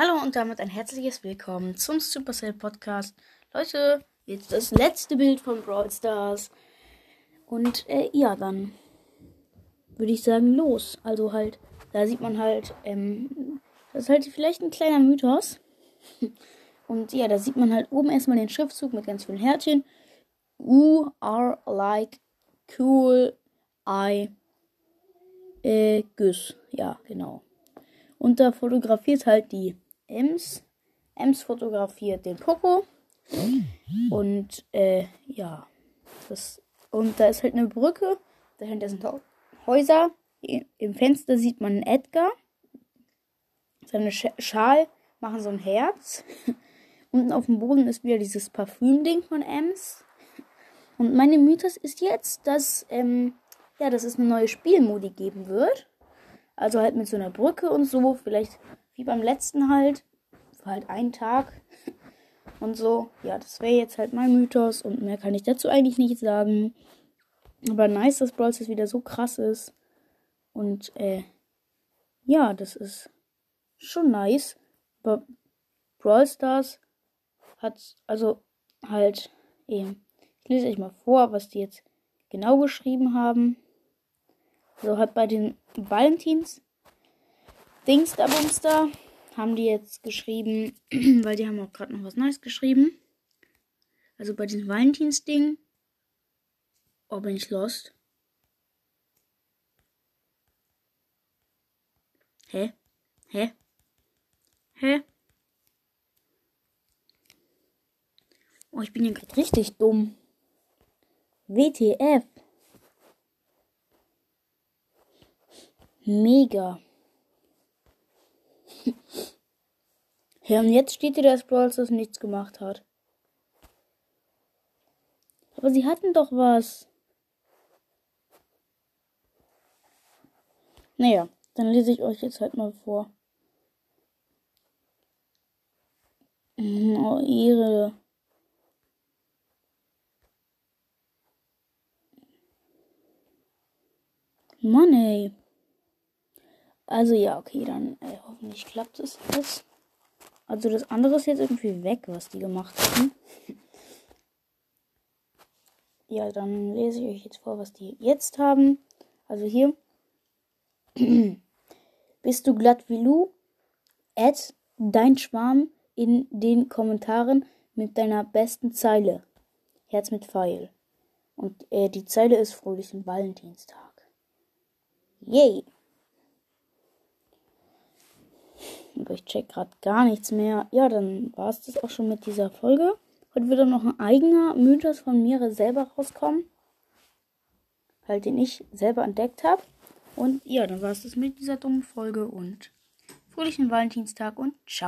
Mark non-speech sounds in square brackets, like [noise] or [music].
Hallo und damit ein herzliches Willkommen zum Supercell Podcast. Leute, jetzt das letzte Bild von Brawl Stars. Und äh, ja, dann würde ich sagen, los. Also halt, da sieht man halt, ähm, das ist halt vielleicht ein kleiner Mythos. [laughs] Und ja, da sieht man halt oben erstmal den Schriftzug mit ganz vielen Herzchen. You are like cool I äh, Güss. Ja, genau. Und da fotografiert halt die Ems. Ems fotografiert den Poco. Und äh, ja. Das, und da ist halt eine Brücke. Dahinter sind Häuser. Im Fenster sieht man Edgar. Seine Sch Schal machen so ein Herz. [laughs] Unten auf dem Boden ist wieder dieses Parfüm-Ding von Ems. Und meine Mythos ist jetzt, dass, ähm, ja, dass es eine neue Spielmodi geben wird. Also halt mit so einer Brücke und so. Vielleicht wie beim letzten halt. Für halt einen Tag. Und so. Ja, das wäre jetzt halt mein Mythos. Und mehr kann ich dazu eigentlich nicht sagen. Aber nice, dass Brawl Stars wieder so krass ist. Und, äh, ja, das ist schon nice. Aber Brawl Stars hat, also halt, eben. Ich lese euch mal vor, was die jetzt genau geschrieben haben. So hat bei den Valentins Dingsterbumster haben die jetzt geschrieben, [clears throat] weil die haben auch gerade noch was Neues geschrieben. Also bei diesem Valentins-Ding. Oh, bin ich lost? Hä? Hä? Hä? Oh, ich bin ja gerade richtig dumm. WTF. Mega. Ja, und jetzt steht hier, dass Brawl Stars nichts gemacht hat. Aber sie hatten doch was. Naja, dann lese ich euch jetzt halt mal vor. Oh, ihre. Mann, ey. Also ja, okay, dann äh, hoffentlich klappt es jetzt. Also das andere ist jetzt irgendwie weg, was die gemacht haben. Ja, dann lese ich euch jetzt vor, was die jetzt haben. Also hier. [clears throat] Bist du glatt wie Lu? Add dein Schwarm in den Kommentaren mit deiner besten Zeile. Herz mit Pfeil. Und äh, die Zeile ist fröhlichen Valentinstag. Yay! Aber ich check gerade gar nichts mehr. Ja, dann war es das auch schon mit dieser Folge. Heute wird dann noch ein eigener Mythos von mir selber rauskommen. Halt, den ich selber entdeckt habe. Und ja, dann war es das mit dieser dummen Folge und fröhlichen Valentinstag und ciao.